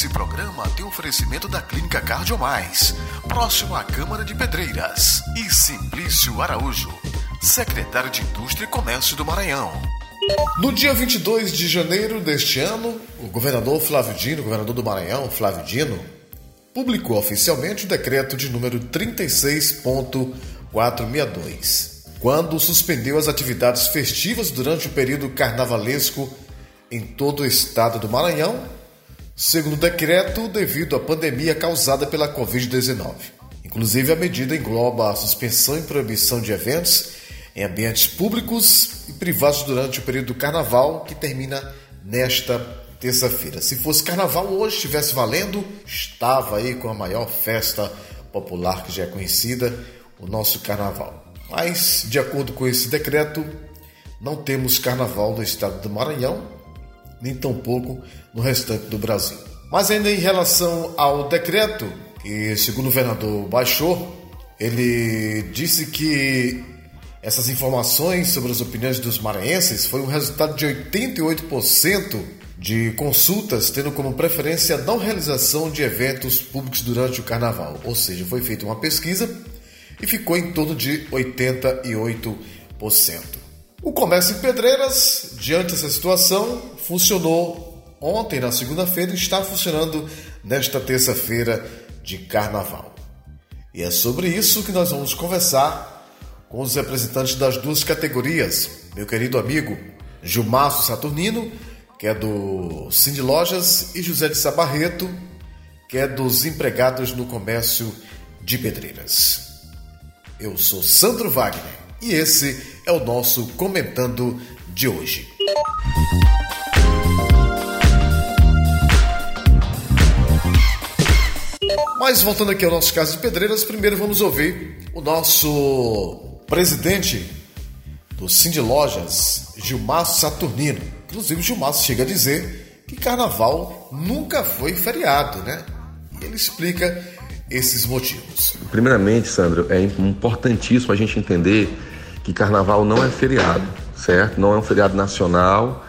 Esse programa tem oferecimento da Clínica Cardiomais, próximo à Câmara de Pedreiras, e Simplício Araújo, secretário de Indústria e Comércio do Maranhão. No dia 22 de janeiro deste ano, o governador Flávio Dino, governador do Maranhão, Flávio Dino, publicou oficialmente o decreto de número 36.462, quando suspendeu as atividades festivas durante o período carnavalesco em todo o estado do Maranhão segundo decreto, devido à pandemia causada pela Covid-19. Inclusive, a medida engloba a suspensão e proibição de eventos em ambientes públicos e privados durante o período do carnaval, que termina nesta terça-feira. Se fosse carnaval hoje, estivesse valendo, estava aí com a maior festa popular que já é conhecida, o nosso carnaval. Mas, de acordo com esse decreto, não temos carnaval no estado do Maranhão, nem tampouco no restante do Brasil. Mas ainda em relação ao decreto, que segundo o governador baixou, ele disse que essas informações sobre as opiniões dos maranhenses foi um resultado de 88% de consultas tendo como preferência a não realização de eventos públicos durante o carnaval. Ou seja, foi feita uma pesquisa e ficou em torno de 88%. O comércio em Pedreiras, diante dessa situação, funcionou ontem, na segunda-feira, e está funcionando nesta terça-feira de carnaval. E é sobre isso que nós vamos conversar com os representantes das duas categorias. Meu querido amigo Gilmaço Saturnino, que é do Cindy Lojas, e José de Sabarreto, que é dos empregados no comércio de Pedreiras. Eu sou Sandro Wagner e esse é o nosso Comentando de hoje. Mas voltando aqui ao nosso caso de Pedreiras, primeiro vamos ouvir o nosso presidente do Cindy Lojas, Gilmar Saturnino. Inclusive, Gilmar chega a dizer que carnaval nunca foi feriado, né? Ele explica esses motivos. Primeiramente, Sandro, é importantíssimo a gente entender que carnaval não é feriado, certo? Não é um feriado nacional.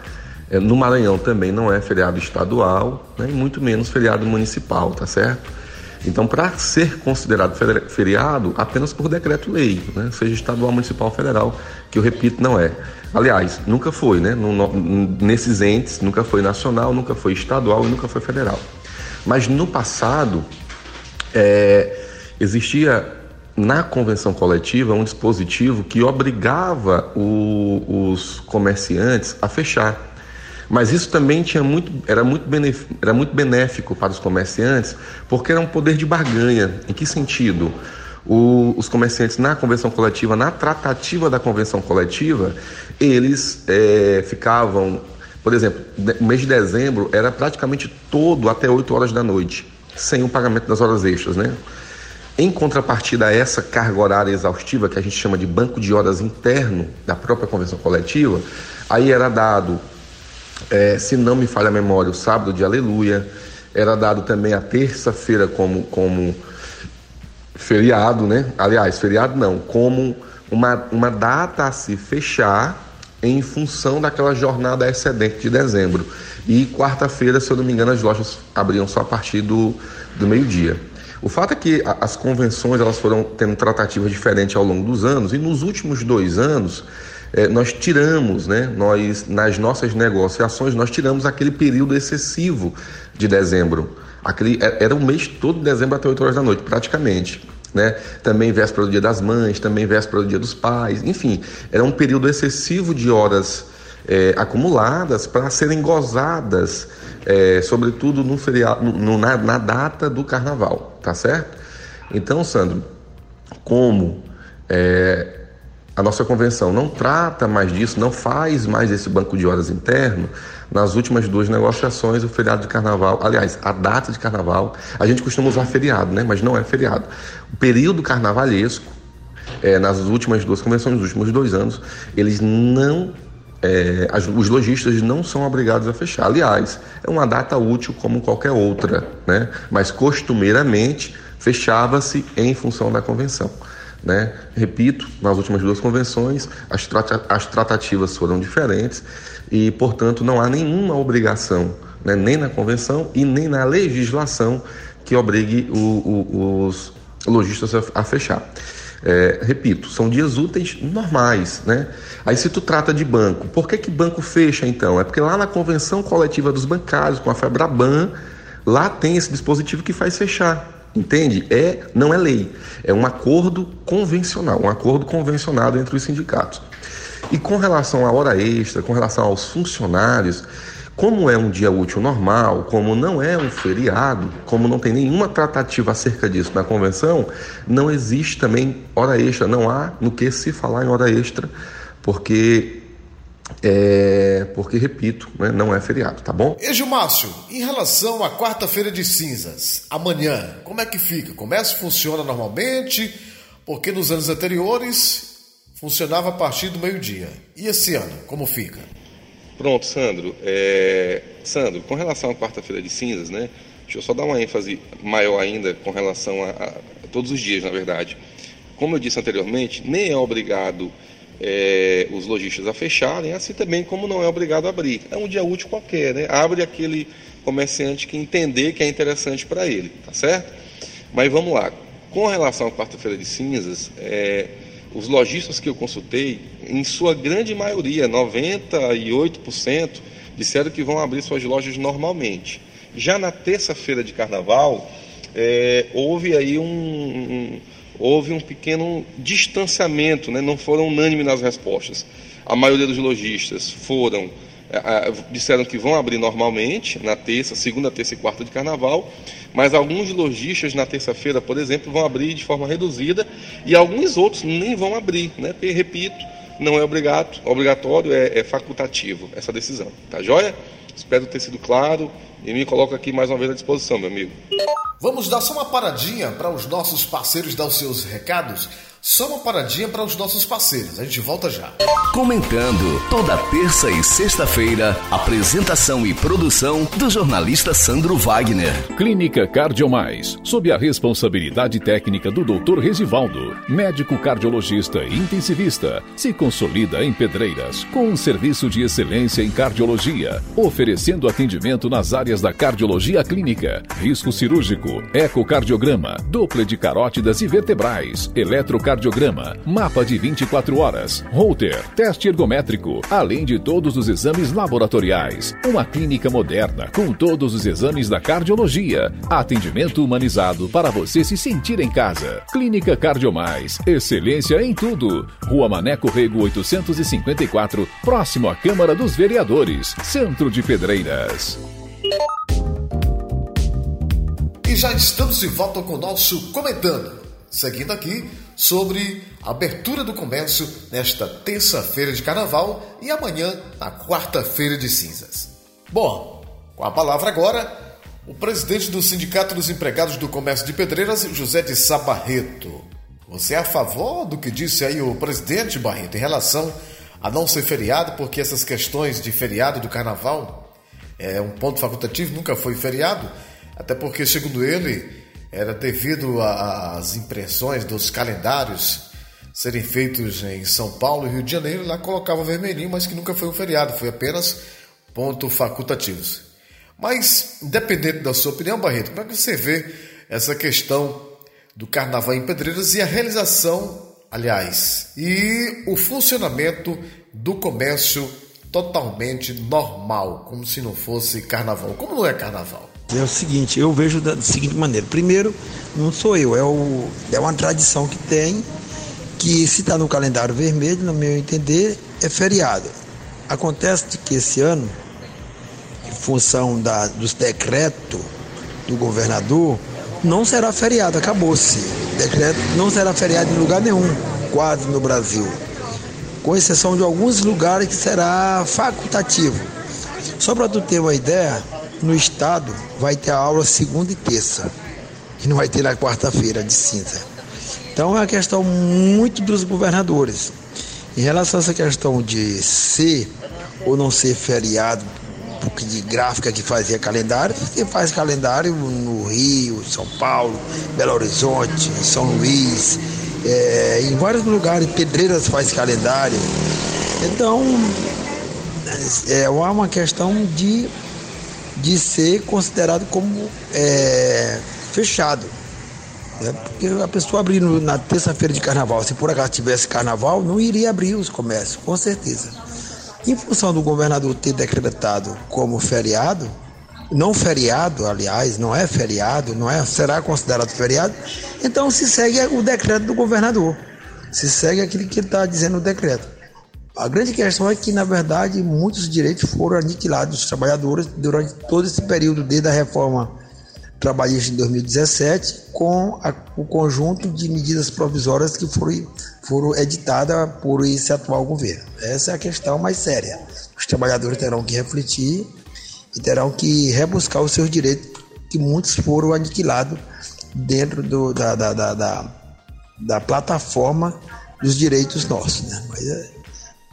É, no Maranhão também não é feriado estadual, né? muito menos feriado municipal, tá certo? Então, para ser considerado feriado, apenas por decreto-lei, né? seja estadual, municipal federal, que eu repito, não é. Aliás, nunca foi, né? Nesses entes, nunca foi nacional, nunca foi estadual e nunca foi federal. Mas no passado, é, existia na convenção coletiva um dispositivo que obrigava o, os comerciantes a fechar. Mas isso também tinha muito, era, muito benéfico, era muito benéfico para os comerciantes, porque era um poder de barganha. Em que sentido? O, os comerciantes na convenção coletiva, na tratativa da convenção coletiva, eles é, ficavam, por exemplo, o mês de dezembro era praticamente todo até 8 horas da noite, sem o pagamento das horas extras, né? Em contrapartida a essa carga horária exaustiva, que a gente chama de banco de horas interno da própria convenção coletiva, aí era dado, é, se não me falha a memória, o sábado de aleluia, era dado também a terça-feira como, como feriado, né? Aliás, feriado não, como uma, uma data a se fechar em função daquela jornada excedente de dezembro. E quarta-feira, se eu não me engano, as lojas abriam só a partir do, do meio-dia. O fato é que as convenções elas foram tendo tratativas diferentes ao longo dos anos e nos últimos dois anos é, nós tiramos, né, nós nas nossas negociações nós tiramos aquele período excessivo de dezembro. Aquele, é, era o mês todo de dezembro até 8 horas da noite, praticamente. Né? Também véspera do dia das mães, também véspera do dia dos pais, enfim, era um período excessivo de horas é, acumuladas para serem gozadas é, sobretudo no feriado, no, na, na, data do carnaval, tá certo? Então, Sandro, como é, a nossa convenção não trata mais disso, não faz mais esse banco de horas interno, nas últimas duas negociações, o feriado de carnaval, aliás, a data de carnaval, a gente costuma usar feriado, né? Mas não é feriado. O período carnavalesco, é, nas últimas duas convenções, nos últimos dois anos, eles não é, as, os lojistas não são obrigados a fechar. Aliás, é uma data útil como qualquer outra, né? mas costumeiramente fechava-se em função da convenção. Né? Repito, nas últimas duas convenções, as, as tratativas foram diferentes e, portanto, não há nenhuma obrigação né? nem na convenção e nem na legislação que obrigue o, o, os lojistas a, a fechar. É, repito, são dias úteis normais, né? Aí se tu trata de banco, por que que banco fecha então? É porque lá na convenção coletiva dos bancários com a Febraban, lá tem esse dispositivo que faz fechar. Entende? É, não é lei, é um acordo convencional, um acordo convencionado entre os sindicatos. E com relação à hora extra, com relação aos funcionários, como é um dia útil normal, como não é um feriado, como não tem nenhuma tratativa acerca disso na convenção, não existe também hora extra, não há no que se falar em hora extra, porque é, porque, repito, né, não é feriado, tá bom? E Gilmácio, em relação à quarta-feira de cinzas, amanhã, como é que fica? Começa, funciona normalmente? Porque nos anos anteriores funcionava a partir do meio-dia. E esse ano, como fica? Pronto, Sandro. É... Sandro, com relação à quarta-feira de cinzas, né? Deixa eu só dar uma ênfase maior ainda com relação a, a todos os dias, na verdade. Como eu disse anteriormente, nem é obrigado é, os lojistas a fecharem, assim também como não é obrigado a abrir. É um dia útil qualquer, né? Abre aquele comerciante que entender que é interessante para ele, tá certo? Mas vamos lá. Com relação à quarta-feira de cinzas, é, os lojistas que eu consultei, em sua grande maioria, 98%, disseram que vão abrir suas lojas normalmente. Já na terça-feira de carnaval, é, houve aí um, um houve um pequeno distanciamento, né? não foram unânimes nas respostas. A maioria dos lojistas foram é, disseram que vão abrir normalmente na terça, segunda, terça e quarta de carnaval, mas alguns lojistas na terça-feira, por exemplo, vão abrir de forma reduzida e alguns outros nem vão abrir, né? Porque, repito, não é obrigado, obrigatório, é, é facultativo essa decisão. Tá joia? Espero ter sido claro e me coloco aqui mais uma vez à disposição, meu amigo. Vamos dar só uma paradinha para os nossos parceiros dar os seus recados. Só uma paradinha para os nossos parceiros. A gente volta já. Comentando toda terça e sexta-feira, apresentação e produção do jornalista Sandro Wagner. Clínica Cardiomais, sob a responsabilidade técnica do Dr. Resivaldo, médico cardiologista e intensivista, se consolida em Pedreiras com um serviço de excelência em cardiologia, oferecendo atendimento nas áreas da cardiologia clínica, risco cirúrgico, ecocardiograma, dupla de carótidas e vertebrais, eletrocardiograma eletrocardiograma, mapa de 24 horas, Holter, teste ergométrico, além de todos os exames laboratoriais. Uma clínica moderna com todos os exames da cardiologia. Atendimento humanizado para você se sentir em casa. Clínica Cardiomais, excelência em tudo. Rua Maneco Rego 854, próximo à Câmara dos Vereadores, Centro de Pedreiras. E já estamos de volta com o nosso Comentando. Seguindo aqui sobre a abertura do comércio nesta terça-feira de carnaval e amanhã na quarta-feira de cinzas. Bom, com a palavra agora, o presidente do Sindicato dos Empregados do Comércio de Pedreiras, José de Sá Barreto. Você é a favor do que disse aí o presidente Barreto em relação a não ser feriado, porque essas questões de feriado do carnaval é um ponto facultativo, nunca foi feriado, até porque, segundo ele, era devido às impressões dos calendários serem feitos em São Paulo e Rio de Janeiro, lá colocava vermelhinho, mas que nunca foi um feriado, foi apenas ponto facultativos. Mas, independente da sua opinião, Barreto, como é que você vê essa questão do carnaval em Pedreiras e a realização, aliás, e o funcionamento do comércio totalmente normal, como se não fosse carnaval? Como não é carnaval? É o seguinte, eu vejo da seguinte maneira. Primeiro, não sou eu, é, o, é uma tradição que tem, que se está no calendário vermelho, no meu entender, é feriado. Acontece que esse ano, em função da, dos decretos do governador, não será feriado, acabou-se. Decreto não será feriado em lugar nenhum, quase no Brasil. Com exceção de alguns lugares que será facultativo. Só para tu ter uma ideia, no estado vai ter aula segunda e terça, e não vai ter na quarta-feira de cinza. Então é uma questão muito dos governadores. Em relação a essa questão de ser ou não ser feriado, porque de gráfica que fazia calendário, você faz calendário no Rio, São Paulo, Belo Horizonte, São Luís, é, em vários lugares, Pedreiras faz calendário. Então, é uma questão de de ser considerado como é, fechado. Né? Porque a pessoa abrindo na terça-feira de carnaval, se por acaso tivesse carnaval, não iria abrir os comércios, com certeza. Em função do governador ter decretado como feriado, não feriado, aliás, não é feriado, não é, será considerado feriado, então se segue o decreto do governador, se segue aquilo que está dizendo o decreto. A grande questão é que, na verdade, muitos direitos foram aniquilados dos trabalhadores durante todo esse período, desde a reforma trabalhista em 2017, com a, o conjunto de medidas provisórias que foram, foram editadas por esse atual governo. Essa é a questão mais séria. Os trabalhadores terão que refletir e terão que rebuscar os seus direitos, que muitos foram aniquilados dentro do, da, da, da, da, plataforma dos direitos nossos. Né? Mas é,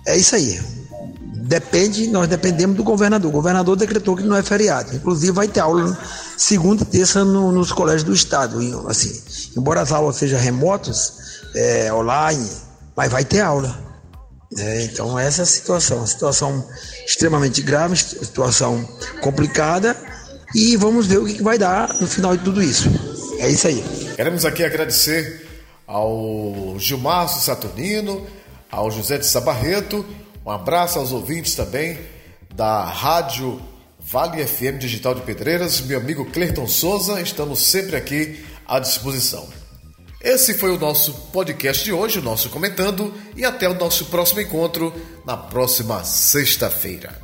é isso aí. Depende, nós dependemos do governador. O governador decretou que não é feriado. Inclusive vai ter aula segunda e terça no, nos colégios do estado. Assim, embora as aulas sejam remotas, é, online, mas vai ter aula. É, então essa é a situação, situação extremamente grave, situação complicada e vamos ver o que vai dar no final de tudo isso. É isso aí. Queremos aqui agradecer ao Gilmárcio Saturnino, ao José de Sabarreto um abraço aos ouvintes também da Rádio Vale FM Digital de Pedreiras, meu amigo Cleiton Souza, estamos sempre aqui à disposição. Esse foi o nosso podcast de hoje, o nosso comentando, e até o nosso próximo encontro na próxima sexta-feira.